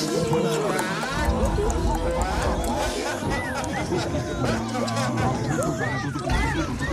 Ha ha ha ha!